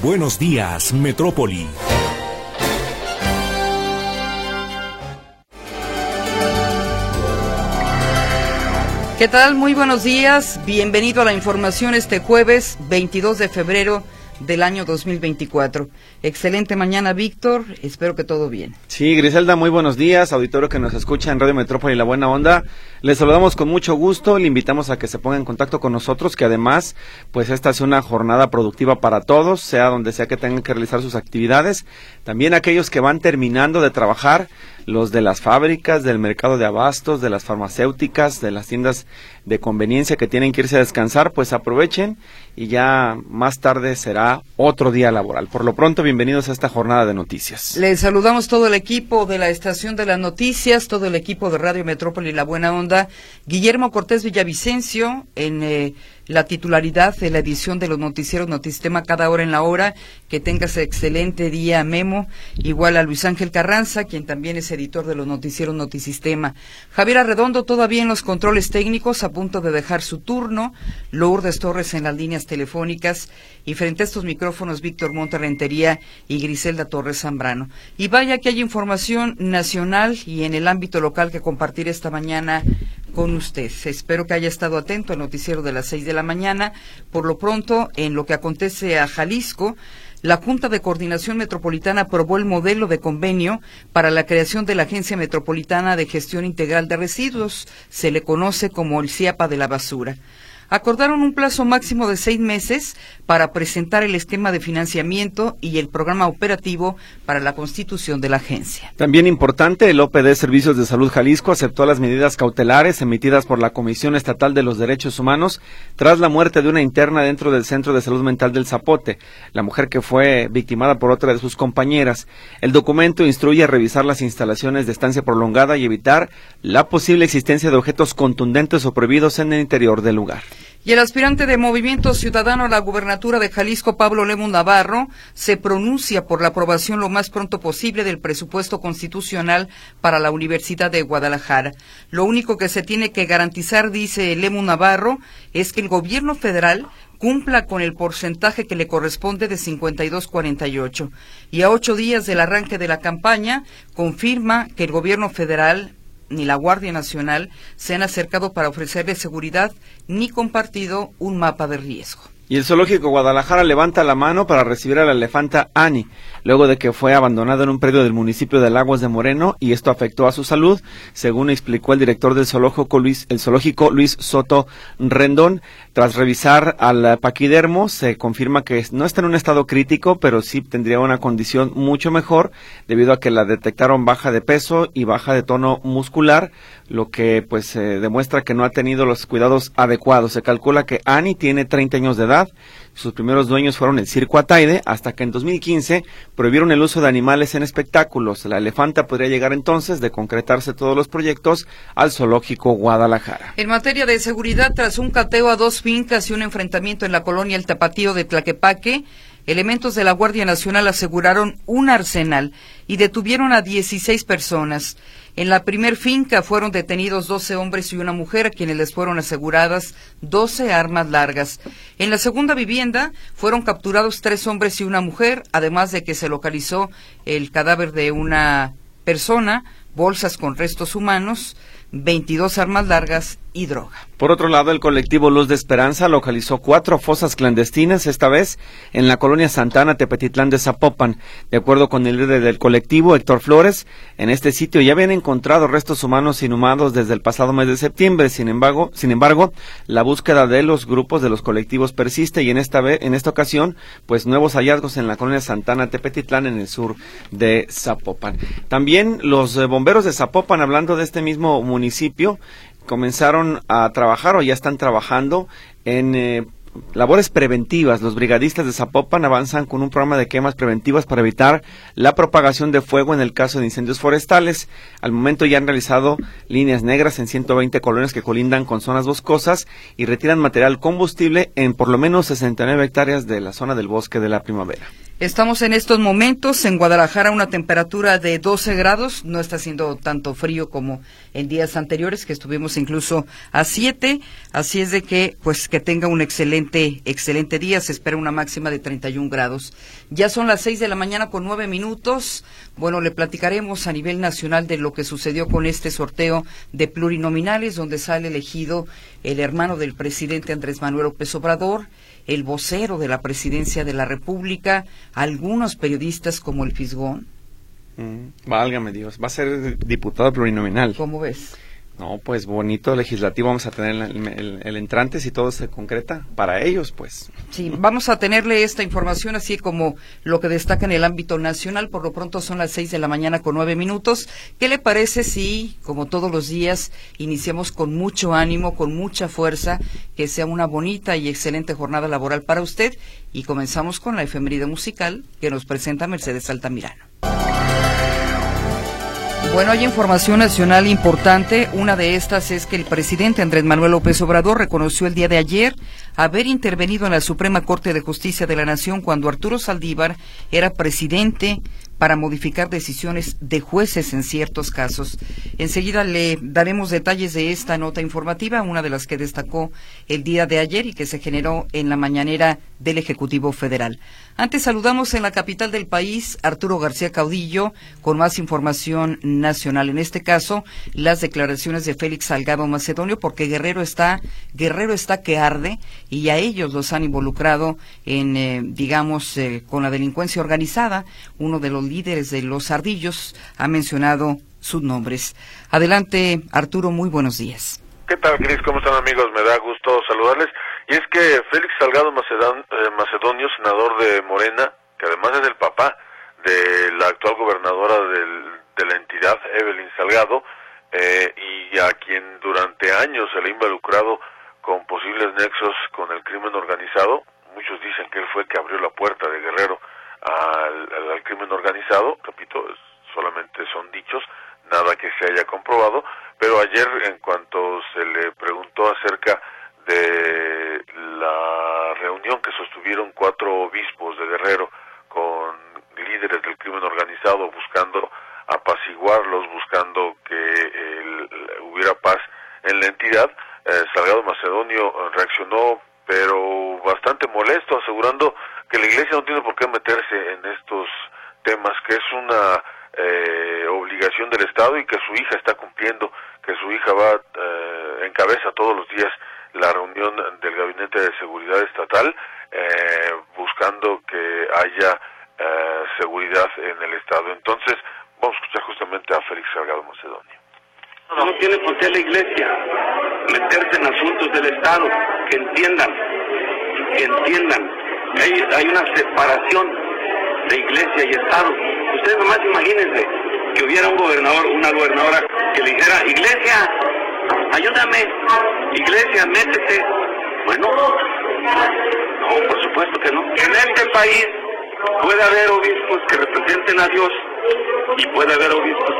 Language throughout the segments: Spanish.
Buenos días, Metrópoli. ¿Qué tal? Muy buenos días. Bienvenido a la información este jueves 22 de febrero del año 2024. Excelente mañana, Víctor. Espero que todo bien. Sí, Griselda, muy buenos días. Auditorio que nos escucha en Radio Metrópoli La Buena Onda. Les saludamos con mucho gusto. Le invitamos a que se ponga en contacto con nosotros, que además, pues esta es una jornada productiva para todos, sea donde sea que tengan que realizar sus actividades. También aquellos que van terminando de trabajar, los de las fábricas, del mercado de abastos, de las farmacéuticas, de las tiendas de conveniencia que tienen que irse a descansar, pues aprovechen y ya más tarde será otro día laboral. Por lo pronto, bienvenidos a esta jornada de noticias. Les saludamos todo el equipo de la Estación de las Noticias, todo el equipo de Radio Metrópoli La Buena Onda, Guillermo Cortés Villavicencio en eh, la titularidad de la edición de los noticieros Notisistema cada hora en la hora. Que tengas excelente día, Memo. Igual a Luis Ángel Carranza, quien también es editor de los noticieros Notisistema. Javier Arredondo todavía en los controles técnicos, a punto de dejar su turno. Lourdes Torres en las líneas telefónicas. Y frente a estos micrófonos, Víctor Monterrentería y Griselda Torres Zambrano. Y vaya que hay información nacional y en el ámbito local que compartir esta mañana con usted. Espero que haya estado atento al noticiero de las seis de la mañana. Por lo pronto, en lo que acontece a Jalisco, la Junta de Coordinación Metropolitana aprobó el modelo de convenio para la creación de la Agencia Metropolitana de Gestión Integral de Residuos. Se le conoce como el CIAPA de la basura acordaron un plazo máximo de seis meses para presentar el esquema de financiamiento y el programa operativo para la constitución de la agencia. También importante, el OPD Servicios de Salud Jalisco aceptó las medidas cautelares emitidas por la Comisión Estatal de los Derechos Humanos tras la muerte de una interna dentro del Centro de Salud Mental del Zapote, la mujer que fue victimada por otra de sus compañeras. El documento instruye a revisar las instalaciones de estancia prolongada y evitar la posible existencia de objetos contundentes o prohibidos en el interior del lugar. Y el aspirante de Movimiento Ciudadano a la gubernatura de Jalisco, Pablo Lemus Navarro, se pronuncia por la aprobación lo más pronto posible del presupuesto constitucional para la Universidad de Guadalajara. Lo único que se tiene que garantizar, dice Lemus Navarro, es que el gobierno federal cumpla con el porcentaje que le corresponde de 52-48. Y a ocho días del arranque de la campaña, confirma que el gobierno federal ni la Guardia Nacional se han acercado para ofrecerle seguridad ni compartido un mapa de riesgo. Y el zoológico Guadalajara levanta la mano para recibir a la elefanta Annie, luego de que fue abandonada en un predio del municipio de Lagos de Moreno y esto afectó a su salud, según explicó el director del zoológico Luis, el zoológico Luis Soto Rendón. Tras revisar al paquidermo, se confirma que no está en un estado crítico, pero sí tendría una condición mucho mejor, debido a que la detectaron baja de peso y baja de tono muscular, lo que pues demuestra que no ha tenido los cuidados adecuados. Se calcula que Annie tiene 30 años de edad, sus primeros dueños fueron el circo Ataide, hasta que en 2015 prohibieron el uso de animales en espectáculos. La elefanta podría llegar entonces, de concretarse todos los proyectos, al zoológico Guadalajara. En materia de seguridad, tras un cateo a dos fincas y un enfrentamiento en la colonia El Tapatío de Tlaquepaque, elementos de la Guardia Nacional aseguraron un arsenal y detuvieron a 16 personas. En la primer finca fueron detenidos 12 hombres y una mujer a quienes les fueron aseguradas 12 armas largas. En la segunda vivienda fueron capturados tres hombres y una mujer, además de que se localizó el cadáver de una persona, bolsas con restos humanos, 22 armas largas y droga. Por otro lado, el colectivo Luz de Esperanza localizó cuatro fosas clandestinas, esta vez en la colonia Santana, Tepetitlán de Zapopan. De acuerdo con el líder del colectivo, Héctor Flores, en este sitio ya habían encontrado restos humanos inhumados desde el pasado mes de septiembre. Sin embargo, sin embargo, la búsqueda de los grupos de los colectivos persiste y en esta vez, en esta ocasión, pues nuevos hallazgos en la colonia Santana, Tepetitlán, en el sur de Zapopan. También los eh, bomberos de Zapopan, hablando de este mismo municipio, comenzaron a trabajar o ya están trabajando en eh, labores preventivas. Los brigadistas de Zapopan avanzan con un programa de quemas preventivas para evitar la propagación de fuego en el caso de incendios forestales. Al momento ya han realizado líneas negras en 120 colonias que colindan con zonas boscosas y retiran material combustible en por lo menos 69 hectáreas de la zona del bosque de la primavera. Estamos en estos momentos en Guadalajara una temperatura de 12 grados, no está haciendo tanto frío como en días anteriores que estuvimos incluso a 7, así es de que pues que tenga un excelente excelente día, se espera una máxima de 31 grados. Ya son las 6 de la mañana con 9 minutos. Bueno, le platicaremos a nivel nacional de lo que sucedió con este sorteo de plurinominales donde sale elegido el hermano del presidente Andrés Manuel López Obrador el vocero de la presidencia de la República, algunos periodistas como el Fisgón. Mm, válgame Dios, va a ser diputado plurinominal. ¿Cómo ves? No, pues bonito legislativo vamos a tener el, entrante si todo se concreta para ellos, pues. Sí, vamos a tenerle esta información así como lo que destaca en el ámbito nacional. Por lo pronto son las seis de la mañana con nueve minutos. ¿Qué le parece si, como todos los días, iniciamos con mucho ánimo, con mucha fuerza, que sea una bonita y excelente jornada laboral para usted y comenzamos con la efeméride musical que nos presenta Mercedes Altamirano. Bueno, hay información nacional importante. Una de estas es que el presidente Andrés Manuel López Obrador reconoció el día de ayer haber intervenido en la Suprema Corte de Justicia de la Nación cuando Arturo Saldívar era presidente para modificar decisiones de jueces en ciertos casos. Enseguida le daremos detalles de esta nota informativa, una de las que destacó el día de ayer y que se generó en la mañanera del Ejecutivo Federal. Antes saludamos en la capital del país Arturo García Caudillo con más información nacional. En este caso, las declaraciones de Félix Salgado Macedonio, porque Guerrero está, Guerrero está que arde y a ellos los han involucrado en, eh, digamos, eh, con la delincuencia organizada. Uno de los líderes de los ardillos ha mencionado sus nombres. Adelante, Arturo, muy buenos días. ¿Qué tal, Cris? ¿Cómo están, amigos? Me da gusto saludarles. Y es que Félix Salgado eh, Macedonio, senador de Morena, que además es el papá de la actual gobernadora de la entidad, Evelyn Salgado, eh, y a quien durante años se le ha involucrado con posibles nexos con el crimen organizado. Muchos dicen que él fue el que abrió la puerta de Guerrero al, crimen organizado, repito, solamente son dichos, nada que se haya comprobado, pero ayer en cuanto se le preguntó acerca de la reunión que sostuvieron cuatro obispos de Guerrero con líderes del crimen organizado buscando apaciguarlos, buscando que hubiera paz en la entidad, eh, Salgado Macedonio reaccionó pero bastante molesto, asegurando que la iglesia no tiene por qué meterse en estos temas, que es una eh, obligación del Estado y que su hija está cumpliendo, que su hija va eh, en cabeza todos los días la reunión del Gabinete de Seguridad Estatal, eh, buscando que haya eh, seguridad en el Estado. Entonces, vamos a escuchar justamente a Félix Salgado Macedonio. No tiene por qué la Iglesia meterse en asuntos del Estado, entiendan, que entiendan. Hay, hay una separación de Iglesia y Estado. Ustedes nomás imagínense que hubiera un gobernador, una gobernadora que le dijera, Iglesia, ayúdame, iglesia, métete. Bueno, no, por supuesto que no. En este país puede haber obispos que representen a Dios y puede haber obispos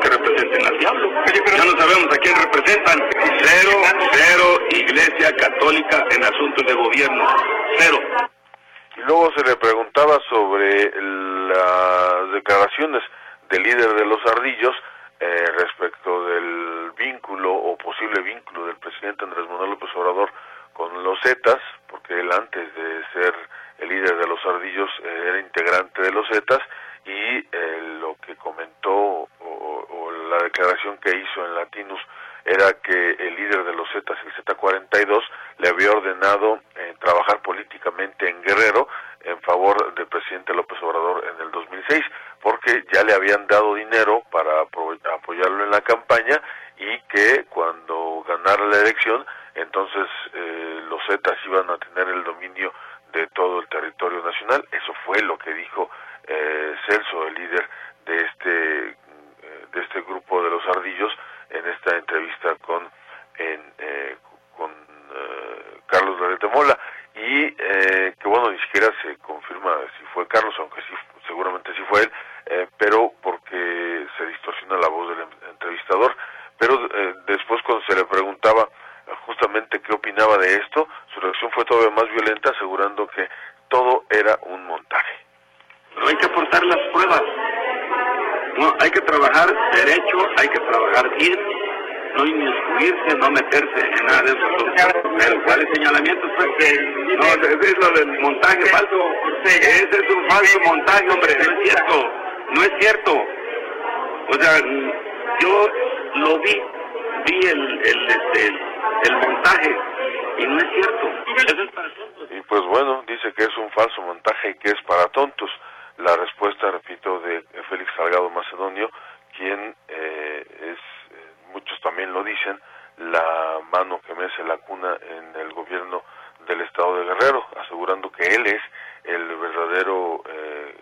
representen al. Ya no sabemos a quién representan. Cero, cero iglesia católica en asuntos de gobierno. Cero. Y luego se le preguntaba sobre las declaraciones del líder de los ardillos eh, respecto del vínculo o posible vínculo del presidente Andrés Manuel López Obrador con los Zetas, porque él antes de ser el líder de los ardillos eh, era integrante de los Zetas y eh, lo que comentó o, la declaración que hizo en Latinus era que el líder de los Zetas, el Z42, le había ordenado trabajar políticamente en Guerrero en favor del presidente López Obrador en el 2006, porque ya le habían dado dinero para apoyarlo en la campaña y que cuando ganara la elección, entonces eh, los Zetas iban a tener el dominio de todo el territorio nacional. Eso fue lo que dijo eh, Celso, el líder de este eh, de este grupo de los ardillos, en esta entrevista con en, con Carlos Larete Mola. Y y eh, que bueno, ni siquiera se confirma si fue Carlos, aunque sí, seguramente sí fue él, eh, pero porque se distorsiona la voz del entrevistador. Pero eh, después cuando se le preguntaba justamente qué opinaba de esto, su reacción fue todavía más violenta, asegurando que todo era un montaje. No hay que aportar las pruebas. No, hay que trabajar derecho, hay que trabajar bien, no inmiscuirse, no meterse en nada de eso. Pero ¿cuáles señalamientos? Pues? No, es lo del montaje falso. Ese es un falso montaje, hombre, no es cierto. No es cierto. O sea, yo lo vi, vi el, el, este, el montaje y no es cierto. Eso es para tontos. Y pues bueno, dice que es un falso montaje y que es para tontos. La respuesta, repito, de Félix Salgado Macedonio, quien eh, es, eh, muchos también lo dicen, la mano que mece la cuna en el gobierno del estado de Guerrero, asegurando que él es el verdadero eh,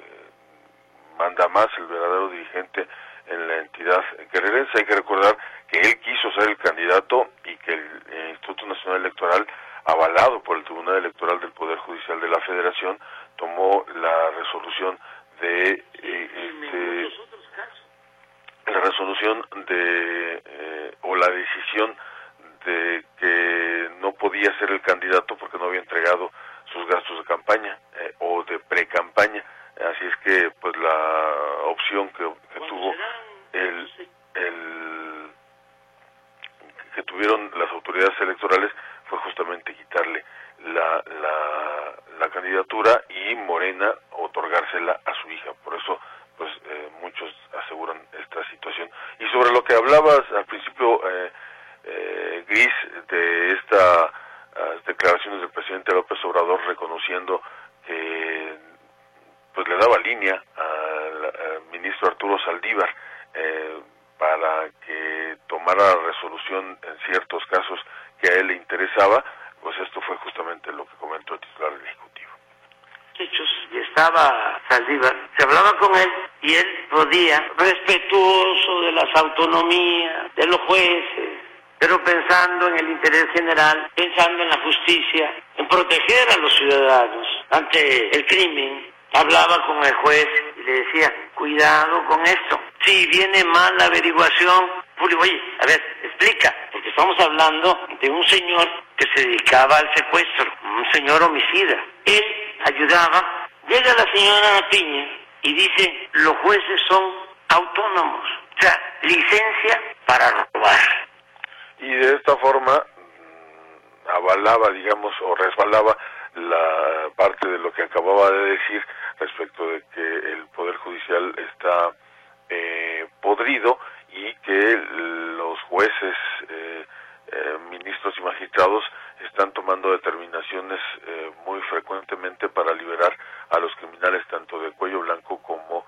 manda más, el verdadero dirigente en la entidad guerrerense. Hay que recordar que él quiso ser el candidato y que el eh, Instituto Nacional Electoral, avalado por el Tribunal Electoral del Poder Judicial de la Federación, tomó la resolución de eh, este, la resolución de eh, o la decisión de que no podía ser el candidato porque no había entregado sus gastos de campaña o de pre-campaña. Así es que pues la opción que, que tuvo el, el que tuvieron las autoridades electorales fue justamente quitarle la, la, la candidatura y Morena otorgársela a su hija. Por eso, pues eh, muchos aseguran esta situación. Y sobre lo que hablabas al principio, eh, eh, Gris, de estas declaraciones del presidente López Obrador reconociendo que pues le daba línea al, ministro Arturo Saldívar eh, para que tomara resolución en ciertos casos que a él le interesaba, pues esto fue justamente lo que comentó el titular del Ejecutivo. Y estaba Saldívar, se hablaba con él y él podía, respetuoso de las autonomías, de los jueces, pero pensando en el interés general, pensando en la justicia, en proteger a los ciudadanos ante el crimen, hablaba con el juez y le decía, cuidado con esto. Si viene mal la averiguación, oye, a ver, explica, porque estamos hablando de un señor que se dedicaba al secuestro, un señor homicida. Él ayudaba, llega la señora Piña y dice, los jueces son autónomos, o sea, licencia para robar. Y de esta forma avalaba, digamos, o resbalaba la parte de lo que acababa de decir respecto de que el Poder Judicial está eh, podrido y que los jueces, eh, eh, ministros y magistrados están tomando determinaciones eh, muy frecuentemente para liberar a los criminales tanto de cuello blanco como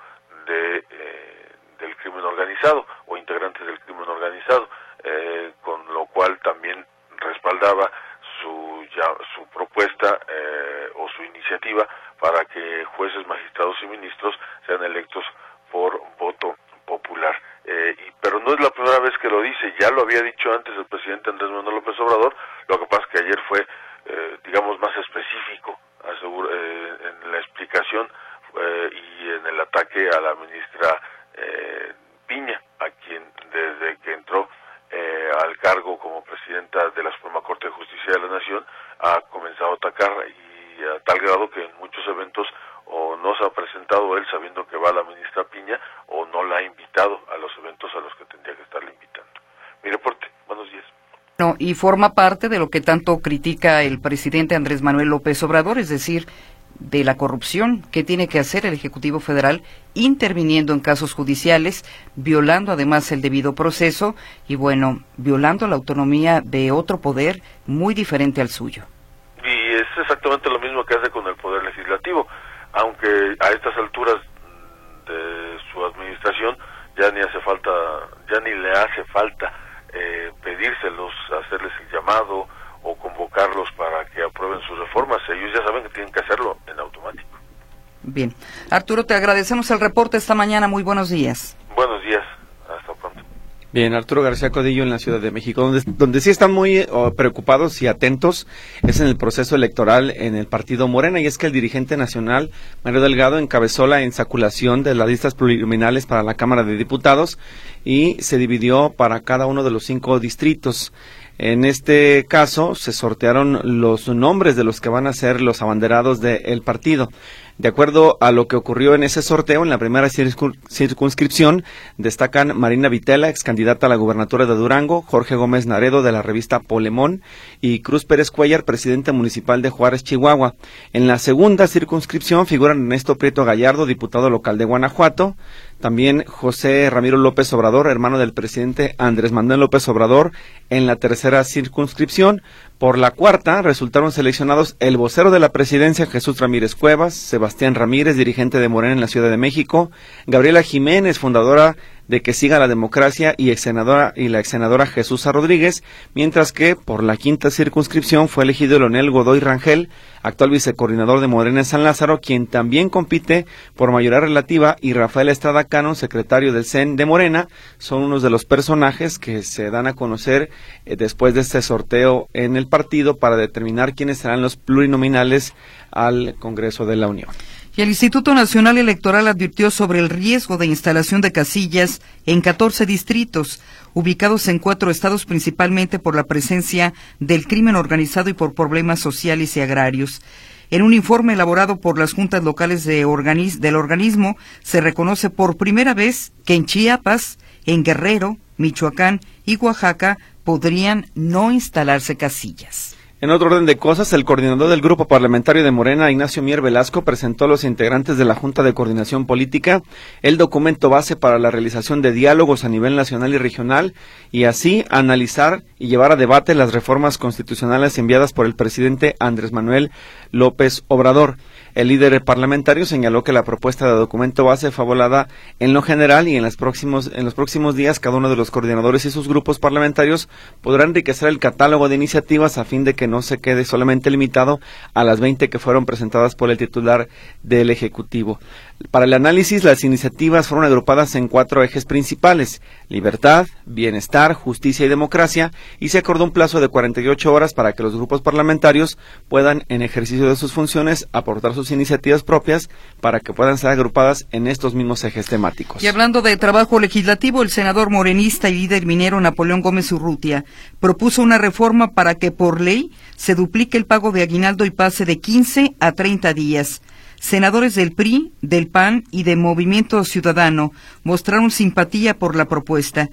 de eh, del crimen organizado o integrantes del crimen organizado, eh, con lo cual también respaldaba su, su propuesta o su iniciativa para que jueces, magistrados y ministros sean electos por voto popular. Eh, y, pero no es la primera vez que lo dice, ya lo había dicho antes el presidente Andrés Manuel López Obrador, lo que ayer fue, eh, digamos, más específico asegura, eh, en la explicación eh, y en el ataque a la ministra eh, Piña, a quien desde que entró eh, al cargo como presidenta de la Suprema Corte de Justicia de la Nación ha comenzado a atacar y a tal grado que en muchos eventos o no se ha presentado él sabiendo que va la ministra Piña o no la ha invitado a los eventos a los que tendría que estarle invitando. Mi reporte, buenos días. No, y forma parte de lo que tanto critica el presidente Andrés Manuel López Obrador, es decir, de la corrupción que tiene que hacer el Ejecutivo Federal interviniendo en casos judiciales, violando además el debido proceso y, bueno, violando la autonomía de otro poder muy diferente al suyo. Y es exactamente lo mismo que hace con el Poder Legislativo, aunque a estas alturas de su administración ya ni hace falta, ya ni le hace falta eh, pedírselos, hacerles el llamado o convocarlos para que aprueben sus reformas. Ellos ya saben que tienen que hacerlo en automático. Bien. Arturo, te agradecemos el reporte esta mañana. Muy buenos días. Buenos días. Hasta pronto. Bien, Arturo García Codillo en la Ciudad de México, donde, donde sí están muy oh, preocupados y atentos es en el proceso electoral en el partido Morena, y es que el dirigente nacional, Mario Delgado, encabezó la ensaculación de las listas plurinominales para la Cámara de Diputados y se dividió para cada uno de los cinco distritos. En este caso se sortearon los nombres de los que van a ser los abanderados del partido. De acuerdo a lo que ocurrió en ese sorteo, en la primera circunscripción destacan Marina Vitela, ex candidata a la gubernatura de Durango, Jorge Gómez Naredo de la revista Polemón y Cruz Pérez Cuellar, presidente municipal de Juárez, Chihuahua. En la segunda circunscripción figuran Ernesto Prieto Gallardo, diputado local de Guanajuato, también José Ramiro López Obrador, hermano del presidente Andrés Manuel López Obrador, en la tercera circunscripción. Por la cuarta resultaron seleccionados el vocero de la presidencia Jesús Ramírez Cuevas, Sebastián Ramírez, dirigente de Morena en la Ciudad de México, Gabriela Jiménez, fundadora de Que Siga la Democracia y, ex senadora, y la ex senadora Jesús Rodríguez, mientras que por la quinta circunscripción fue elegido Leonel Godoy Rangel, actual vicecoordinador de Morena en San Lázaro, quien también compite por mayoría relativa, y Rafael Estrada Cano, secretario del CEN de Morena, son unos de los personajes que se dan a conocer eh, después de este sorteo en el partido para determinar quiénes serán los plurinominales al Congreso de la Unión. Y el Instituto Nacional Electoral advirtió sobre el riesgo de instalación de casillas en 14 distritos, ubicados en cuatro estados principalmente por la presencia del crimen organizado y por problemas sociales y agrarios. En un informe elaborado por las juntas locales de del organismo, se reconoce por primera vez que en Chiapas, en Guerrero, Michoacán y Oaxaca podrían no instalarse casillas. En otro orden de cosas, el coordinador del Grupo Parlamentario de Morena, Ignacio Mier Velasco, presentó a los integrantes de la Junta de Coordinación Política el documento base para la realización de diálogos a nivel nacional y regional y así analizar y llevar a debate las reformas constitucionales enviadas por el presidente Andrés Manuel López Obrador. El líder parlamentario señaló que la propuesta de documento base fue volada en lo general y en, los próximos, en los próximos días cada uno de los coordinadores y sus grupos parlamentarios podrán enriquecer el catálogo de iniciativas a fin de que no se quede solamente limitado a las 20 que fueron presentadas por el titular del Ejecutivo. Para el análisis, las iniciativas fueron agrupadas en cuatro ejes principales, libertad, bienestar, justicia y democracia, y se acordó un plazo de 48 horas para que los grupos parlamentarios puedan, en ejercicio de sus funciones, aportar sus iniciativas propias para que puedan ser agrupadas en estos mismos ejes temáticos. Y hablando de trabajo legislativo, el senador morenista y líder minero Napoleón Gómez Urrutia propuso una reforma para que por ley se duplique el pago de aguinaldo y pase de 15 a 30 días. Senadores del PRI, del PAN y de Movimiento Ciudadano mostraron simpatía por la propuesta.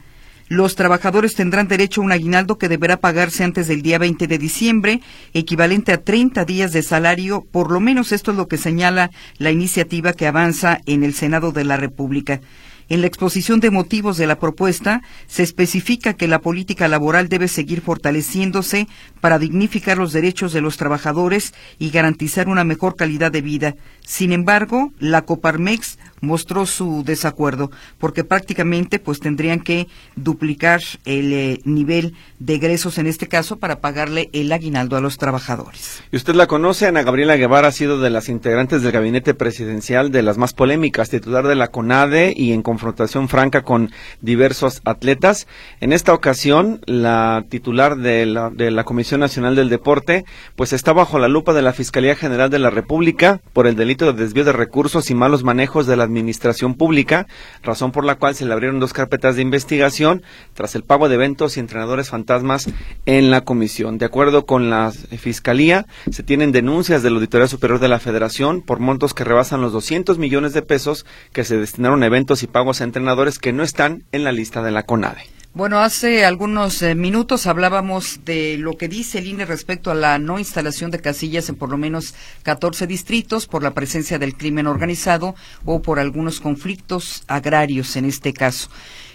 Los trabajadores tendrán derecho a un aguinaldo que deberá pagarse antes del día 20 de diciembre, equivalente a 30 días de salario, por lo menos esto es lo que señala la iniciativa que avanza en el Senado de la República. En la exposición de motivos de la propuesta se especifica que la política laboral debe seguir fortaleciéndose para dignificar los derechos de los trabajadores y garantizar una mejor calidad de vida. Sin embargo, la Coparmex mostró su desacuerdo porque prácticamente pues tendrían que duplicar el eh, nivel de egresos en este caso para pagarle el aguinaldo a los trabajadores. Y usted la conoce, Ana Gabriela Guevara ha sido de las integrantes del gabinete presidencial de las más polémicas, titular de la CONADE y en confrontación franca con diversos atletas. En esta ocasión, la titular de la, de la Comisión Nacional del Deporte pues está bajo la lupa de la Fiscalía General de la República por el delito de desvío de recursos y malos manejos de la administración pública, razón por la cual se le abrieron dos carpetas de investigación tras el pago de eventos y entrenadores fantasmas en la comisión. De acuerdo con la Fiscalía, se tienen denuncias del Auditoría Superior de la Federación por montos que rebasan los 200 millones de pesos que se destinaron a eventos y pagos a entrenadores que no están en la lista de la CONADE. Bueno, hace algunos eh, minutos hablábamos de lo que dice el INE respecto a la no instalación de casillas en por lo menos 14 distritos por la presencia del crimen organizado o por algunos conflictos agrarios en este caso.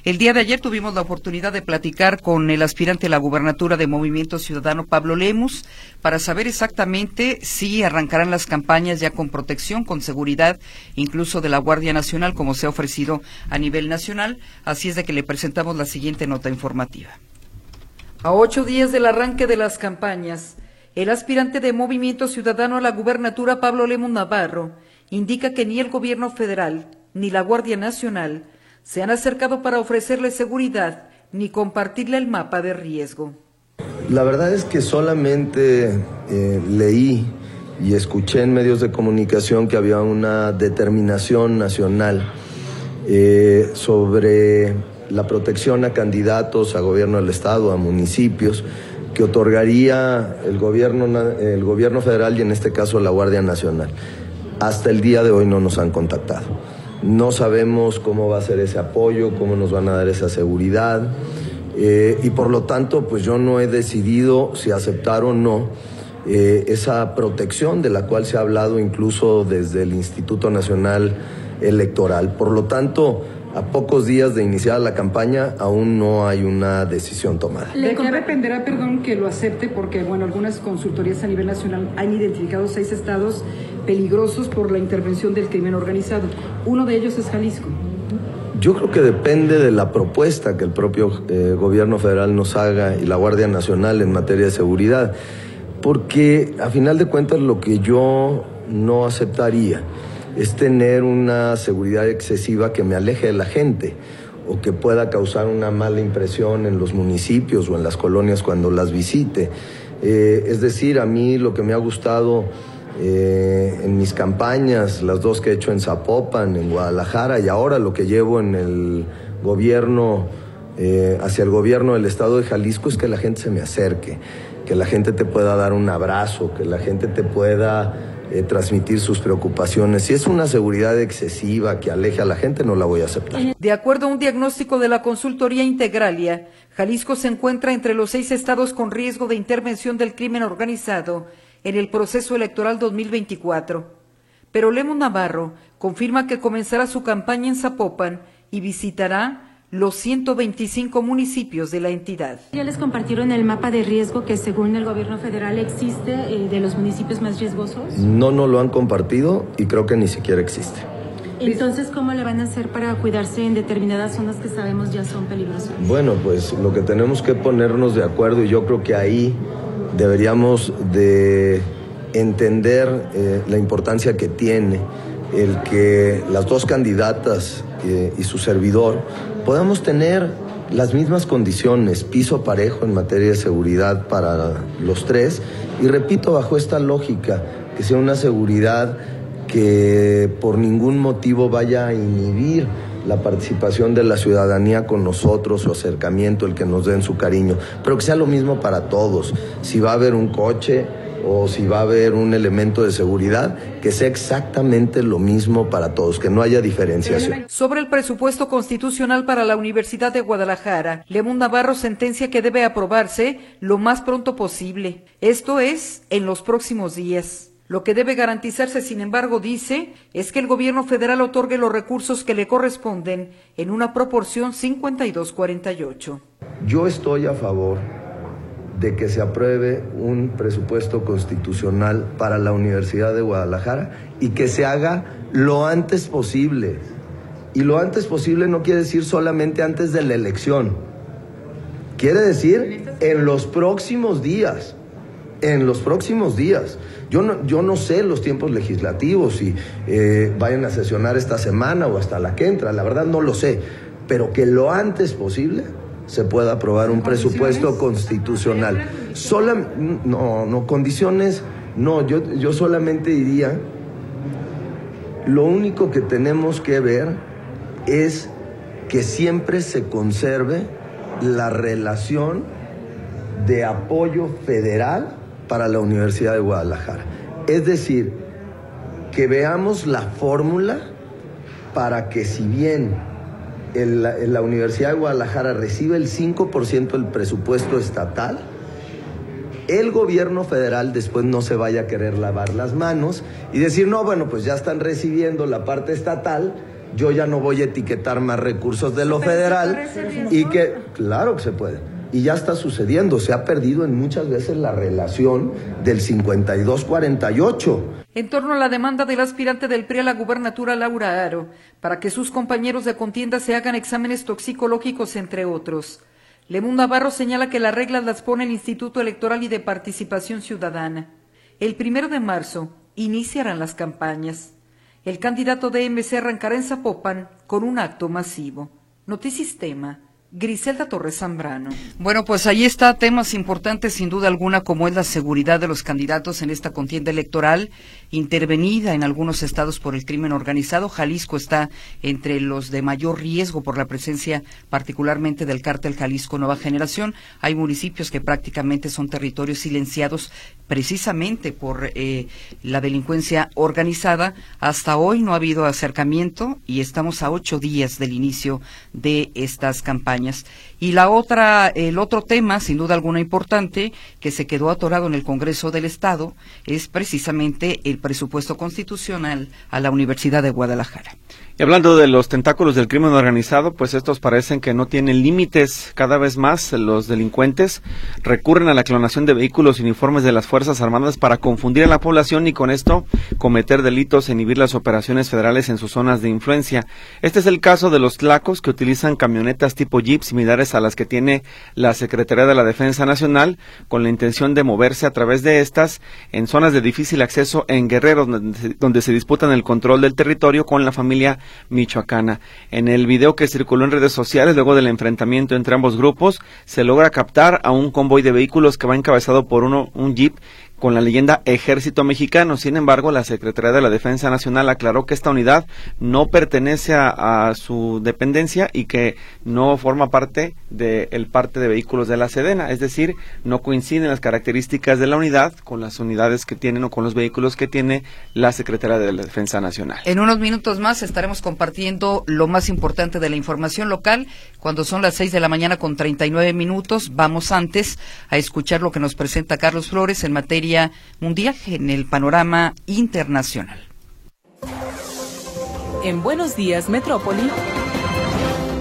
El día de ayer tuvimos la oportunidad de platicar con el aspirante a la gubernatura de Movimiento Ciudadano, Pablo Lemus, para saber exactamente si arrancarán las campañas ya con protección, con seguridad, incluso de la Guardia Nacional, como se ha ofrecido a nivel nacional. Así es de que le presentamos la siguiente nota informativa. A ocho días del arranque de las campañas, el aspirante de Movimiento Ciudadano a la gubernatura, Pablo Lemus Navarro, indica que ni el gobierno federal ni la Guardia Nacional se han acercado para ofrecerle seguridad ni compartirle el mapa de riesgo. La verdad es que solamente eh, leí y escuché en medios de comunicación que había una determinación nacional eh, sobre la protección a candidatos a gobierno del Estado, a municipios, que otorgaría el gobierno, el gobierno federal y en este caso la Guardia Nacional. Hasta el día de hoy no nos han contactado. No sabemos cómo va a ser ese apoyo, cómo nos van a dar esa seguridad. Eh, y por lo tanto, pues yo no he decidido si aceptar o no eh, esa protección de la cual se ha hablado incluso desde el Instituto Nacional Electoral. Por lo tanto, a pocos días de iniciar la campaña aún no hay una decisión tomada. ¿De qué dependerá, perdón, que lo acepte? Porque, bueno, algunas consultorías a nivel nacional han identificado seis estados peligrosos por la intervención del crimen organizado. Uno de ellos es Jalisco. Yo creo que depende de la propuesta que el propio eh, gobierno federal nos haga y la Guardia Nacional en materia de seguridad, porque a final de cuentas lo que yo no aceptaría es tener una seguridad excesiva que me aleje de la gente o que pueda causar una mala impresión en los municipios o en las colonias cuando las visite. Eh, es decir, a mí lo que me ha gustado eh, en mis campañas, las dos que he hecho en Zapopan, en Guadalajara y ahora lo que llevo en el gobierno, eh, hacia el gobierno del estado de Jalisco es que la gente se me acerque, que la gente te pueda dar un abrazo, que la gente te pueda eh, transmitir sus preocupaciones. Si es una seguridad excesiva que aleja a la gente, no la voy a aceptar. De acuerdo a un diagnóstico de la consultoría Integralia, Jalisco se encuentra entre los seis estados con riesgo de intervención del crimen organizado en el proceso electoral 2024. Pero Lemo Navarro confirma que comenzará su campaña en Zapopan y visitará los 125 municipios de la entidad. Ya les compartieron el mapa de riesgo que según el gobierno federal existe eh, de los municipios más riesgosos. No nos lo han compartido y creo que ni siquiera existe. Entonces, ¿cómo le van a hacer para cuidarse en determinadas zonas que sabemos ya son peligrosas? Bueno, pues lo que tenemos que ponernos de acuerdo y yo creo que ahí deberíamos de entender eh, la importancia que tiene el que las dos candidatas y su servidor podamos tener las mismas condiciones, piso parejo en materia de seguridad para los tres y repito, bajo esta lógica, que sea una seguridad que por ningún motivo vaya a inhibir la participación de la ciudadanía con nosotros, su acercamiento, el que nos den su cariño, pero que sea lo mismo para todos. Si va a haber un coche, o si va a haber un elemento de seguridad, que sea exactamente lo mismo para todos, que no haya diferenciación. Sobre el presupuesto constitucional para la Universidad de Guadalajara, León Navarro sentencia que debe aprobarse lo más pronto posible. Esto es, en los próximos días. Lo que debe garantizarse, sin embargo, dice, es que el gobierno federal otorgue los recursos que le corresponden en una proporción 52-48. Yo estoy a favor de que se apruebe un presupuesto constitucional para la Universidad de Guadalajara y que se haga lo antes posible. Y lo antes posible no quiere decir solamente antes de la elección, quiere decir en los próximos días, en los próximos días. Yo no, yo no sé los tiempos legislativos, si eh, vayan a sesionar esta semana o hasta la que entra, la verdad no lo sé, pero que lo antes posible se pueda aprobar un presupuesto constitucional. Sola, no, no, condiciones, no, yo, yo solamente diría, lo único que tenemos que ver es que siempre se conserve la relación de apoyo federal para la Universidad de Guadalajara. Es decir, que veamos la fórmula para que si bien la Universidad de Guadalajara recibe el 5% del presupuesto estatal, el gobierno federal después no se vaya a querer lavar las manos y decir, no, bueno, pues ya están recibiendo la parte estatal, yo ya no voy a etiquetar más recursos de lo federal y que, claro que se puede y ya está sucediendo. Se ha perdido en muchas veces la relación del 52-48. En torno a la demanda del aspirante del PRI a la gubernatura Laura Aro, para que sus compañeros de contienda se hagan exámenes toxicológicos, entre otros. Lemún Navarro señala que las reglas las pone el Instituto Electoral y de Participación Ciudadana. El primero de marzo iniciarán las campañas. El candidato de MC arrancará en Zapopan con un acto masivo. Notisistema Griselda Torres Zambrano. Bueno, pues ahí está temas importantes sin duda alguna como es la seguridad de los candidatos en esta contienda electoral intervenida en algunos estados por el crimen organizado. Jalisco está entre los de mayor riesgo por la presencia particularmente del cártel Jalisco Nueva Generación. Hay municipios que prácticamente son territorios silenciados precisamente por eh, la delincuencia organizada. Hasta hoy no ha habido acercamiento y estamos a ocho días del inicio de estas campañas. Y la otra, el otro tema, sin duda alguna importante, que se quedó atorado en el Congreso del Estado, es precisamente el presupuesto constitucional a la Universidad de Guadalajara. Y hablando de los tentáculos del crimen organizado, pues estos parecen que no tienen límites. Cada vez más los delincuentes recurren a la clonación de vehículos y uniformes de las Fuerzas Armadas para confundir a la población y con esto cometer delitos e inhibir las operaciones federales en sus zonas de influencia. Este es el caso de los tlacos que utilizan camionetas tipo Jeep similares a las que tiene la Secretaría de la Defensa Nacional con la intención de moverse a través de estas en zonas de difícil acceso en Guerrero, donde se, donde se disputan el control del territorio con la familia michoacana. En el video que circuló en redes sociales luego del enfrentamiento entre ambos grupos, se logra captar a un convoy de vehículos que va encabezado por uno, un jeep con la leyenda Ejército Mexicano. Sin embargo, la Secretaría de la Defensa Nacional aclaró que esta unidad no pertenece a, a su dependencia y que no forma parte del parte de vehículos de la Sedena, es decir, no coinciden las características de la unidad con las unidades que tienen o con los vehículos que tiene la Secretaría de la Defensa Nacional. En unos minutos más estaremos compartiendo lo más importante de la información local. Cuando son las seis de la mañana con 39 minutos, vamos antes a escuchar lo que nos presenta Carlos Flores en materia mundial en el panorama internacional. En Buenos Días, Metrópoli.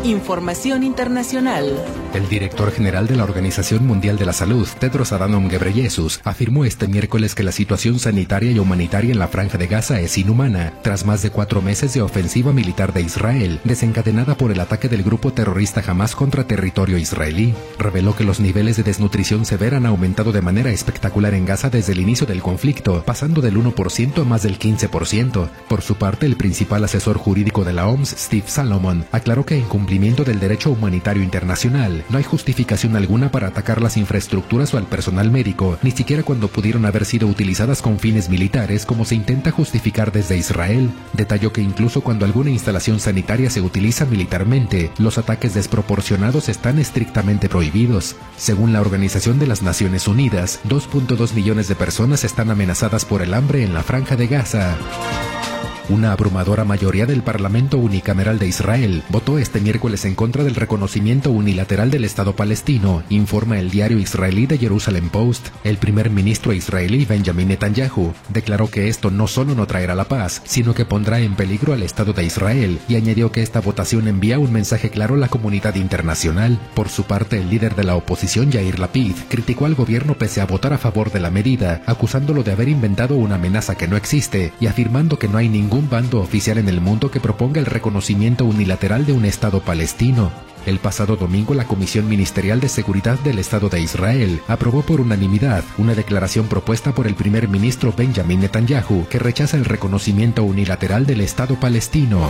Información internacional. El director general de la Organización Mundial de la Salud, Tedros Adhanom Ghebreyesus, afirmó este miércoles que la situación sanitaria y humanitaria en la franja de Gaza es inhumana, tras más de cuatro meses de ofensiva militar de Israel, desencadenada por el ataque del grupo terrorista Hamas contra territorio israelí. Reveló que los niveles de desnutrición severa han aumentado de manera espectacular en Gaza desde el inicio del conflicto, pasando del 1% a más del 15%. Por su parte, el principal asesor jurídico de la OMS, Steve Salomon, aclaró que en del derecho humanitario internacional, no hay justificación alguna para atacar las infraestructuras o al personal médico, ni siquiera cuando pudieron haber sido utilizadas con fines militares como se intenta justificar desde Israel. Detalló que incluso cuando alguna instalación sanitaria se utiliza militarmente, los ataques desproporcionados están estrictamente prohibidos. Según la Organización de las Naciones Unidas, 2.2 millones de personas están amenazadas por el hambre en la franja de Gaza. Una abrumadora mayoría del Parlamento unicameral de Israel votó este miércoles en contra del reconocimiento unilateral del Estado palestino, informa el diario israelí de Jerusalem Post. El primer ministro israelí Benjamin Netanyahu declaró que esto no solo no traerá la paz, sino que pondrá en peligro al Estado de Israel y añadió que esta votación envía un mensaje claro a la comunidad internacional. Por su parte, el líder de la oposición, Yair Lapid, criticó al gobierno pese a votar a favor de la medida, acusándolo de haber inventado una amenaza que no existe y afirmando que no hay ningún ningún bando oficial en el mundo que proponga el reconocimiento unilateral de un Estado palestino. El pasado domingo la Comisión Ministerial de Seguridad del Estado de Israel aprobó por unanimidad una declaración propuesta por el primer ministro Benjamin Netanyahu que rechaza el reconocimiento unilateral del Estado palestino.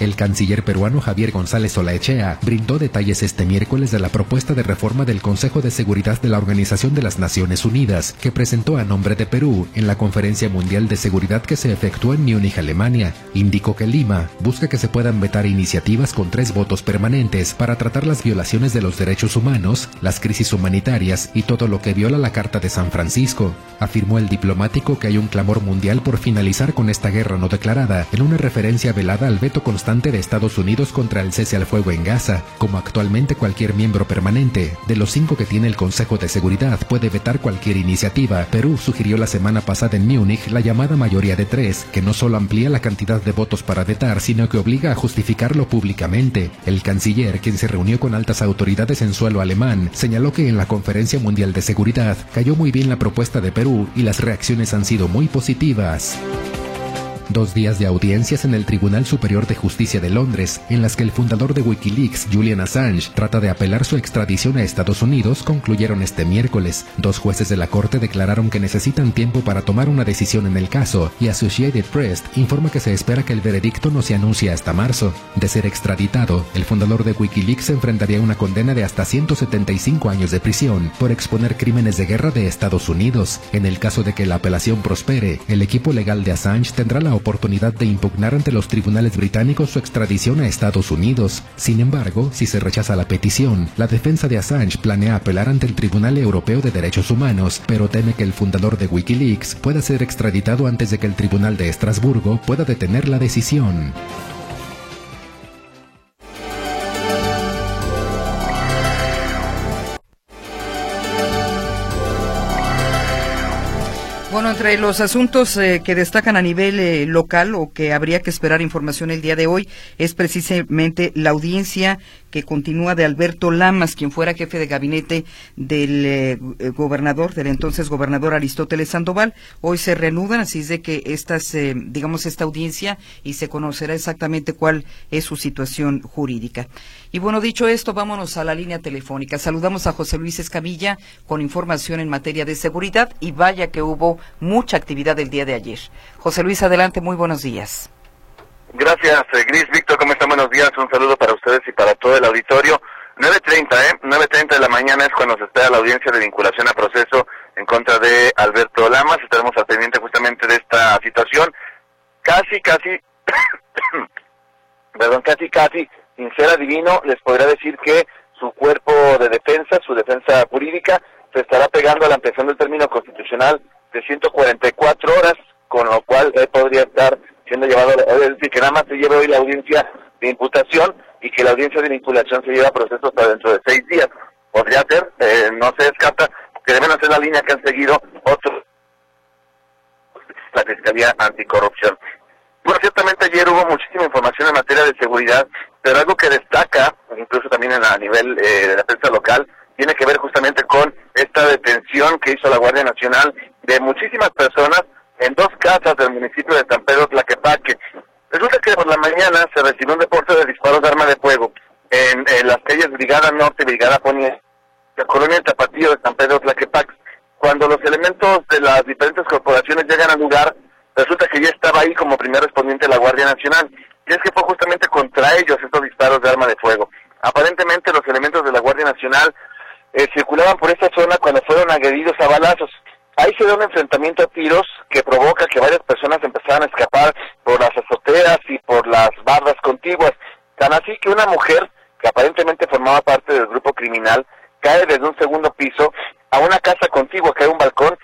El canciller peruano Javier González Olaechea brindó detalles este miércoles de la propuesta de reforma del Consejo de Seguridad de la Organización de las Naciones Unidas, que presentó a nombre de Perú en la Conferencia Mundial de Seguridad que se efectuó en Múnich, Alemania. Indicó que Lima busca que se puedan vetar iniciativas con tres votos permanentes para tratar las violaciones de los derechos humanos, las crisis humanitarias y todo lo que viola la Carta de San Francisco. Afirmó el diplomático que hay un clamor mundial por finalizar con esta guerra no declarada, en una referencia velada al veto constante de Estados Unidos contra el cese al fuego en Gaza, como actualmente cualquier miembro permanente. De los cinco que tiene el Consejo de Seguridad puede vetar cualquier iniciativa. Perú sugirió la semana pasada en Múnich la llamada mayoría de tres, que no solo amplía la cantidad de votos para vetar, sino que obliga a justificarlo públicamente. El canciller, quien se reunió con altas autoridades en suelo alemán, señaló que en la Conferencia Mundial de Seguridad cayó muy bien la propuesta de Perú y las reacciones han sido muy positivas. Dos días de audiencias en el Tribunal Superior de Justicia de Londres, en las que el fundador de Wikileaks, Julian Assange, trata de apelar su extradición a Estados Unidos, concluyeron este miércoles. Dos jueces de la Corte declararon que necesitan tiempo para tomar una decisión en el caso, y Associated Press informa que se espera que el veredicto no se anuncie hasta marzo. De ser extraditado, el fundador de Wikileaks enfrentaría una condena de hasta 175 años de prisión por exponer crímenes de guerra de Estados Unidos. En el caso de que la apelación prospere, el equipo legal de Assange tendrá la oportunidad de impugnar ante los tribunales británicos su extradición a Estados Unidos. Sin embargo, si se rechaza la petición, la defensa de Assange planea apelar ante el Tribunal Europeo de Derechos Humanos, pero teme que el fundador de Wikileaks pueda ser extraditado antes de que el Tribunal de Estrasburgo pueda detener la decisión. Entre los asuntos eh, que destacan a nivel eh, local o que habría que esperar información el día de hoy es precisamente la audiencia que continúa de Alberto Lamas, quien fuera jefe de gabinete del eh, eh, gobernador, del entonces gobernador Aristóteles Sandoval. Hoy se reanudan, así es de que estas, eh, digamos, esta audiencia y se conocerá exactamente cuál es su situación jurídica. Y bueno, dicho esto, vámonos a la línea telefónica. Saludamos a José Luis Escamilla con información en materia de seguridad y vaya que hubo mucha actividad el día de ayer. José Luis, adelante, muy buenos días. Gracias, eh, Gris. Víctor, ¿cómo están? Buenos días. Un saludo para ustedes y para todo el auditorio. 9.30, ¿eh? 9.30 de la mañana es cuando se espera la audiencia de vinculación a proceso en contra de Alberto Lamas. Estaremos al pendiente justamente de esta situación. Casi, casi, perdón, casi, casi, sincera divino, les podría decir que su cuerpo de defensa, su defensa jurídica, se estará pegando a la ampliación del término constitucional de 144 horas, con lo cual él podría estar siendo llevado, es decir, nada más se lleve hoy la audiencia de imputación y que la audiencia de vinculación se lleve a proceso hasta dentro de seis días. Podría ser, eh, no se descarta, que deben hacer la línea que han seguido otros, la Fiscalía Anticorrupción. Bueno, ciertamente ayer hubo muchísima información en materia de seguridad, pero algo que destaca, incluso también a nivel eh, de la prensa local, tiene que ver justamente con esta detención que hizo la Guardia Nacional de muchísimas personas en dos casas del municipio de San Pedro Tlaquepaque. Resulta que por la mañana se recibió un reporte de disparos de arma de fuego en, las calles Brigada Norte y Brigada Poniente, la colonia de Tapatío de San Pedro Tlaquepaque. Cuando los elementos de las diferentes corporaciones llegan al lugar, resulta que ya estaba ahí como primer respondiente la Guardia Nacional. Y es que fue justamente contra ellos estos disparos de arma de fuego. Aparentemente los elementos de la Guardia Nacional eh, circulaban por esta zona cuando fueron agredidos a balazos. Ahí se dio un enfrentamiento a tiros que provoca que varias personas empezaran a escapar por las azoteas y por las barras contiguas. Tan así que una mujer, que aparentemente formaba parte del grupo criminal, cae desde un segundo piso a una casa contigua, que hay un balcón,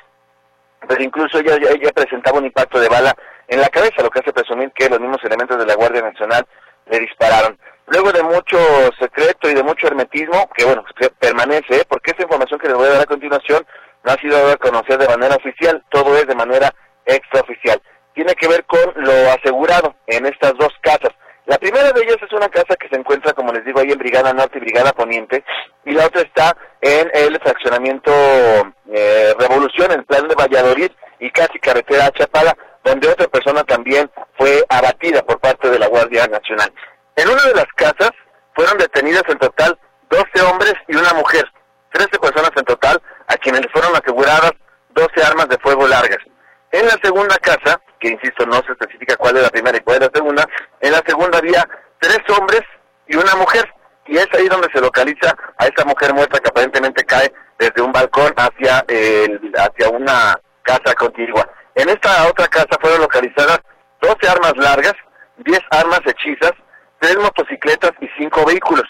pero incluso ella, ella presentaba un impacto de bala en la cabeza, lo que hace presumir que los mismos elementos de la Guardia Nacional le dispararon. Luego de mucho secreto y de mucho hermetismo, que bueno, permanece, ¿eh? porque esta información que les voy a dar a continuación no ha sido dado de manera oficial, todo es de manera extraoficial. Tiene que ver con lo asegurado en estas dos casas. La primera de ellas es una casa que se encuentra, como les digo, ahí en Brigada Norte y Brigada Poniente, y la otra está en el fraccionamiento eh, Revolución, el plan de Valladolid y casi carretera a Chapala, donde otra persona también fue abatida por parte de la Guardia Nacional. En una de las casas fueron detenidas en total 12 hombres y una mujer, 13 personas en total, a quienes fueron aseguradas 12 armas de fuego largas. En la segunda casa, que insisto no se especifica cuál es la primera y cuál es la segunda, en la segunda había tres hombres y una mujer, y es ahí donde se localiza a esa mujer muerta que aparentemente cae desde un balcón hacia, el, hacia una casa contigua. En esta otra casa fueron localizadas 12 armas largas, 10 armas hechizas, 3 motocicletas y 5 vehículos.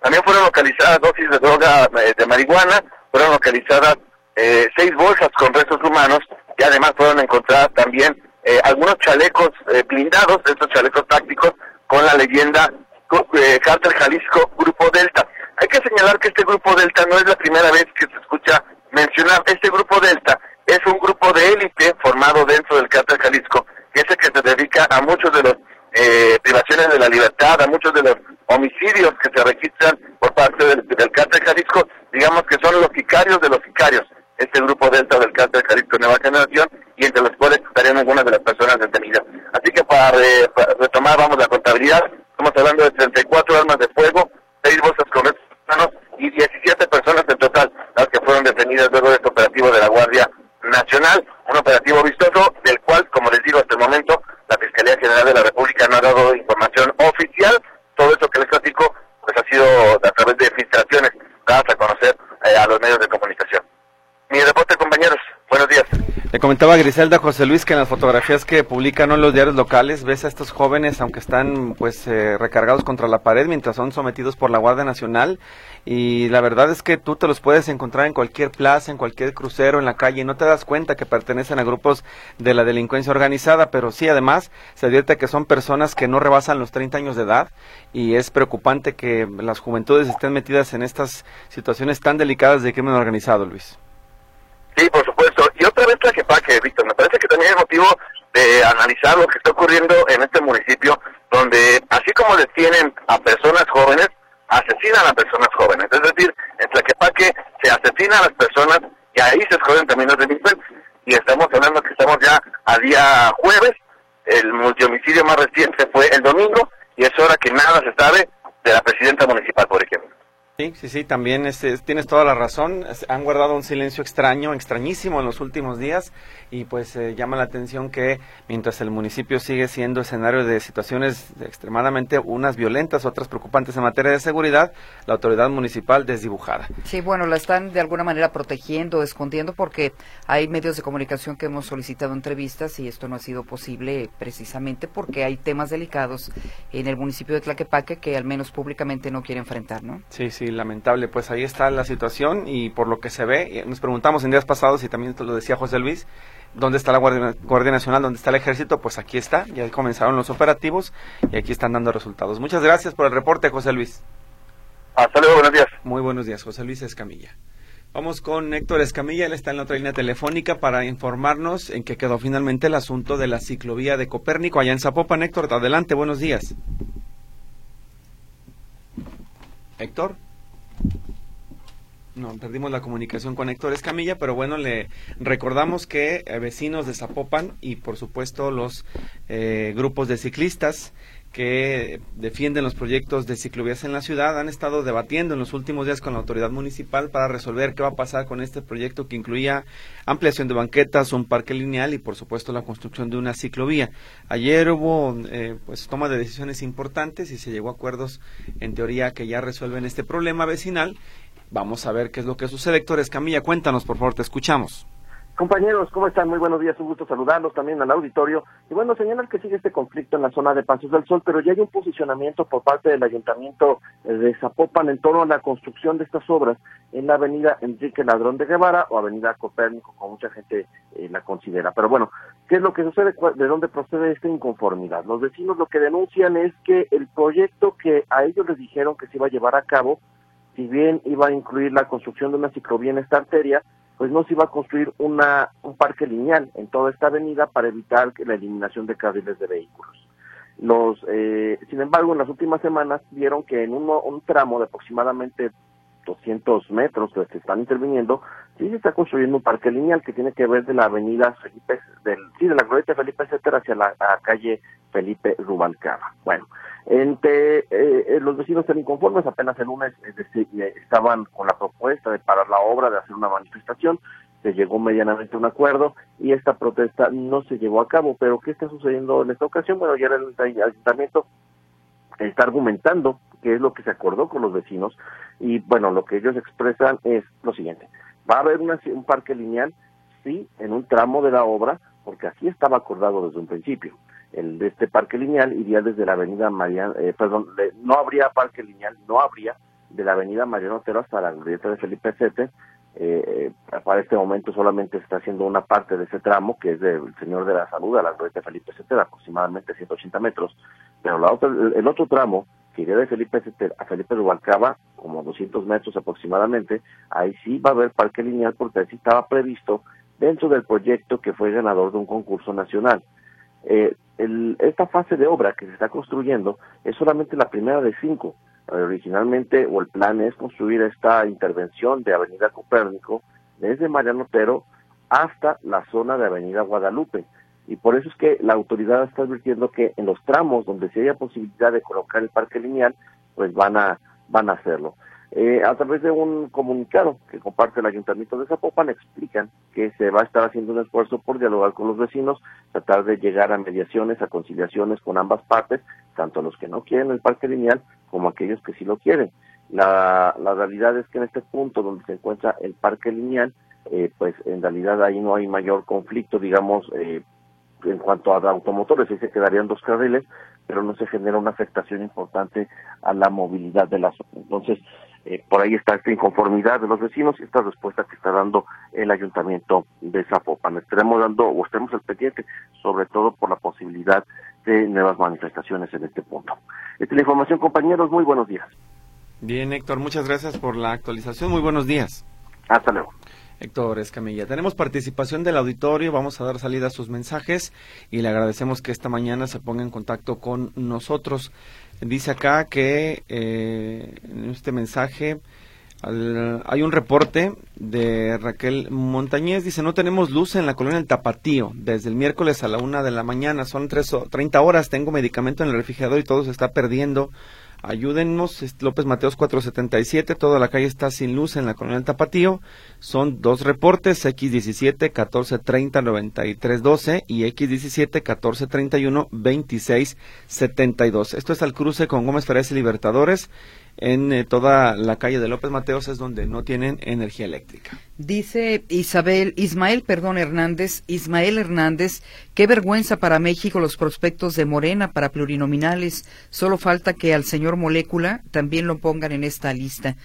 También fueron localizadas dosis de droga eh, de marihuana, fueron localizadas eh, seis bolsas con restos humanos y además fueron encontradas también eh, algunos chalecos eh, blindados, estos chalecos tácticos, con la leyenda eh, Cártel Jalisco Grupo Delta. Hay que señalar que este Grupo Delta no es la primera vez que se escucha mencionar. Este Grupo Delta es un grupo de élite formado dentro del Cártel Jalisco, que es el que se dedica a muchos de los eh, privaciones de la libertad, a muchos de los homicidios que se registran por parte del, del cártel Jalisco, digamos que son los sicarios de los sicarios, este grupo dentro del cártel Jalisco Nueva Generación, y entre los cuales estarían algunas de las personas detenidas. Así que hablando de 34 armas de fuego, 6 bolsas con y 17 personas en total las que fueron detenidas luego de este operativo de la Guardia Nacional, un operativo vistoso del cual, como les digo hasta el momento, la Fiscalía General de la República no ha dado información oficial. Todo eso que les platico pues ha sido a través de filtraciones dadas a conocer eh, a los medios de comunicación. Mi reporte, compañeros. Buenos días. Le comentaba Griselda José Luis que en las fotografías que publican en los diarios locales ves a estos jóvenes, aunque están pues eh, recargados contra la pared mientras son sometidos por la Guardia Nacional y la verdad es que tú te los puedes encontrar en cualquier plaza, en cualquier crucero, en la calle y no te das cuenta que pertenecen a grupos de la delincuencia organizada, pero sí además se advierte que son personas que no rebasan los 30 años de edad y es preocupante que las juventudes estén metidas en estas situaciones tan delicadas de crimen organizado, Luis. Sí, por supuesto. Y otra vez la que paque, Víctor, me parece que también es motivo de analizar lo que está ocurriendo en este municipio, donde así como detienen a personas jóvenes, asesinan a personas jóvenes. Es decir, en Tlaquepaque se asesinan a las personas y ahí se esconden también los delincuentes. Y estamos hablando que estamos ya a día jueves, el multihomicidio más reciente fue el domingo, y es hora que nada se sabe de la presidenta municipal, por ejemplo. Sí, sí, sí, también este, tienes toda la razón. Han guardado un silencio extraño, extrañísimo en los últimos días y pues eh, llama la atención que mientras el municipio sigue siendo escenario de situaciones extremadamente unas violentas, otras preocupantes en materia de seguridad, la autoridad municipal desdibujada. Sí, bueno, la están de alguna manera protegiendo, escondiendo porque hay medios de comunicación que hemos solicitado entrevistas y esto no ha sido posible precisamente porque hay temas delicados en el municipio de Tlaquepaque que al menos públicamente no quiere enfrentar, ¿no? Sí, sí, lamentable. Pues ahí está la situación y por lo que se ve, nos preguntamos en días pasados y también lo decía José Luis, ¿dónde está la Guardia, Nacional? ¿Dónde está el Ejército? Pues aquí está, ya comenzaron los operativos y aquí están dando resultados. Muchas gracias por el reporte, José Luis. Hasta luego, buenos días. Muy buenos días, José Luis Escamilla. Vamos con Héctor Escamilla, él está en la otra línea telefónica para informarnos en qué quedó finalmente el asunto de la ciclovía de Copérnico allá en Zapopan. Héctor, adelante, buenos días. Héctor. No, perdimos la comunicación con Héctor Escamilla, pero bueno, le recordamos que eh, vecinos de Zapopan y por supuesto los eh, grupos de ciclistas que defienden los proyectos de ciclovías en la ciudad han estado debatiendo en los últimos días con la autoridad municipal para resolver qué va a pasar con este proyecto que incluía ampliación de banquetas, un parque lineal y por supuesto la construcción de una ciclovía. Ayer hubo eh, pues toma de decisiones importantes y se llegó a acuerdos en teoría que ya resuelven este problema vecinal Vamos a ver qué es lo que sucede. Héctor Escamilla, cuéntanos, por favor, te escuchamos. Compañeros, ¿cómo están? Muy buenos días, un gusto saludarlos también al auditorio. Y bueno, señalar que sigue este conflicto en la zona de Pasos del Sol, pero ya hay un posicionamiento por parte del Ayuntamiento de Zapopan en torno a la construcción de estas obras en la avenida Enrique Ladrón de Guevara o avenida Copérnico, como mucha gente eh, la considera. Pero bueno, ¿qué es lo que sucede? ¿De dónde procede esta inconformidad? Los vecinos lo que denuncian es que el proyecto que a ellos les dijeron que se iba a llevar a cabo si bien iba a incluir la construcción de una ciclovía en esta arteria, pues no se iba a construir una, un parque lineal en toda esta avenida para evitar la eliminación de carriles de vehículos. Los, eh, sin embargo, en las últimas semanas vieron que en un tramo de aproximadamente 200 metros que se están interviniendo, sí se está construyendo un parque lineal que tiene que ver de la avenida Felipe, del, sí, de la glorieta Felipe Etcétera hacia la, calle Felipe Rubalcaba. Bueno, entre eh, eh, los vecinos están inconformes, apenas el lunes eh, estaban con la propuesta de parar la obra, de hacer una manifestación, se llegó medianamente a un acuerdo y esta protesta no se llevó a cabo. Pero ¿qué está sucediendo en esta ocasión? Bueno, ya el ayuntamiento está argumentando qué es lo que se acordó con los vecinos y bueno, lo que ellos expresan es lo siguiente, va a haber un parque lineal, sí, en un tramo de la obra, porque así estaba acordado desde un principio. El de este parque lineal iría desde la avenida Mariano, eh, perdón, no habría parque lineal, no habría de la avenida Mariano Otero hasta la glorieta de Felipe Sete, eh, para este momento solamente se está haciendo una parte de ese tramo, que es del Señor de la Salud a la glorieta de Felipe Sete, aproximadamente 180 metros, pero la otra, el otro tramo que iría de Felipe a Felipe Rubalcaba, como 200 metros aproximadamente, ahí sí va a haber parque lineal porque así estaba previsto dentro del proyecto que fue ganador de un concurso nacional. Eh, esta fase de obra que se está construyendo es solamente la primera de cinco. originalmente, o el plan es construir esta intervención de Avenida Copérnico desde Mariano Otero hasta la zona de Avenida Guadalupe y por eso es que la autoridad está advirtiendo que en los tramos donde se haya posibilidad de colocar el parque lineal, pues van a, van a hacerlo. Eh, a través de un comunicado que comparte el Ayuntamiento de Zapopan, explican que se va a estar haciendo un esfuerzo por dialogar con los vecinos, tratar de llegar a mediaciones, a conciliaciones con ambas partes, tanto los que no quieren el parque lineal como aquellos que sí lo quieren. La, la realidad es que en este punto donde se encuentra el parque lineal, eh, pues en realidad ahí no hay mayor conflicto, digamos, eh, en cuanto a automotores, ahí se quedarían dos carriles, pero no se genera una afectación importante a la movilidad de la zona. Entonces, eh, por ahí está esta inconformidad de los vecinos y esta respuesta que está dando el ayuntamiento de Zapopan. Estaremos dando o estaremos al pendiente, sobre todo por la posibilidad de nuevas manifestaciones en este punto. Esta es la información, compañeros. Muy buenos días. Bien, Héctor, muchas gracias por la actualización. Muy buenos días. Hasta luego. Héctor Escamilla. Tenemos participación del auditorio, vamos a dar salida a sus mensajes y le agradecemos que esta mañana se ponga en contacto con nosotros. Dice acá que eh, en este mensaje hay un reporte de Raquel Montañez, dice, no tenemos luz en la colonia del Tapatío, desde el miércoles a la una de la mañana, son tres, 30 horas, tengo medicamento en el refrigerador y todo se está perdiendo. Ayúdennos, López Mateos 477, toda la calle está sin luz en la colonia del Tapatío. Son dos reportes, X17 1430 9312 y X17 1431 2672. Esto es al cruce con Gómez Ferez y Libertadores en eh, toda la calle de López Mateos es donde no tienen energía eléctrica. Dice Isabel, Ismael, perdón, Hernández, Ismael Hernández, qué vergüenza para México los prospectos de Morena para plurinominales. Solo falta que al señor Molécula también lo pongan en esta lista.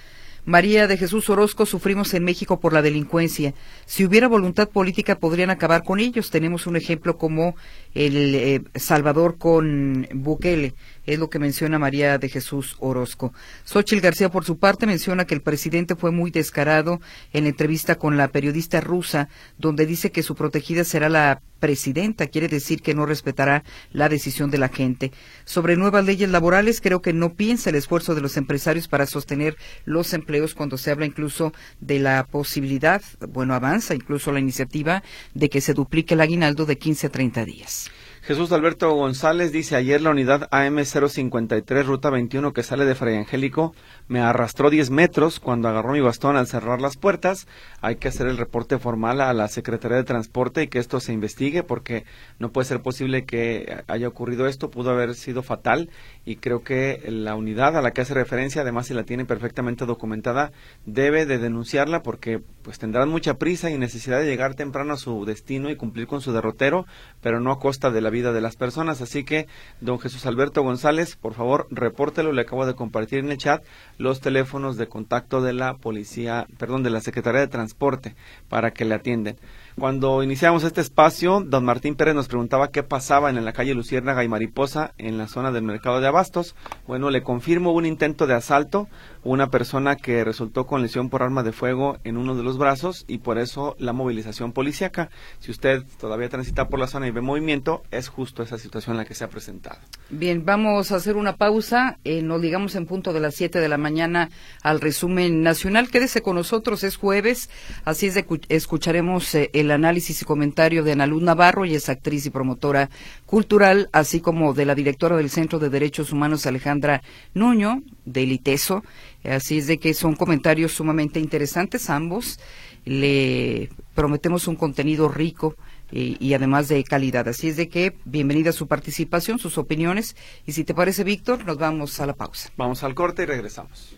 María de Jesús Orozco, sufrimos en México por la delincuencia. Si hubiera voluntad política podrían acabar con ellos. Tenemos un ejemplo como el eh, Salvador con Bukele. Es lo que menciona María de Jesús Orozco. Xochil García, por su parte, menciona que el presidente fue muy descarado en la entrevista con la periodista rusa, donde dice que su protegida será la presidenta. Quiere decir que no respetará la decisión de la gente. Sobre nuevas leyes laborales, creo que no piensa el esfuerzo de los empresarios para sostener los empleos cuando se habla incluso de la posibilidad, bueno, avanza incluso la iniciativa de que se duplique el aguinaldo de 15 a 30 días. Jesús Alberto González dice, ayer la unidad AM053, ruta 21, que sale de Fray Angélico, me arrastró 10 metros cuando agarró mi bastón al cerrar las puertas. Hay que hacer el reporte formal a la Secretaría de Transporte y que esto se investigue porque no puede ser posible que haya ocurrido esto, pudo haber sido fatal y creo que la unidad a la que hace referencia, además si la tiene perfectamente documentada, debe de denunciarla porque pues tendrán mucha prisa y necesidad de llegar temprano a su destino y cumplir con su derrotero, pero no a costa de la vida de las personas. Así que, don Jesús Alberto González, por favor, repórtelo. Le acabo de compartir en el chat los teléfonos de contacto de la policía, perdón, de la Secretaría de Transporte para que le atienden. Cuando iniciamos este espacio, don Martín Pérez nos preguntaba qué pasaba en la calle Luciérnaga y Mariposa, en la zona del mercado de abastos. Bueno, le confirmo un intento de asalto, una persona que resultó con lesión por arma de fuego en uno de los brazos y por eso la movilización policíaca. Si usted todavía transita por la zona y ve movimiento, es justo esa situación en la que se ha presentado. Bien, vamos a hacer una pausa. Eh, nos digamos en punto de las 7 de la mañana al resumen nacional. Quédese con nosotros, es jueves, así es de escucharemos eh, el análisis y comentario de Ana Luz Navarro, y es actriz y promotora cultural, así como de la directora del Centro de Derechos Humanos, Alejandra Nuño, del ITESO. Así es de que son comentarios sumamente interesantes ambos. Le prometemos un contenido rico y, y, además de calidad. Así es de que bienvenida su participación, sus opiniones. Y si te parece, Víctor, nos vamos a la pausa. Vamos al corte y regresamos.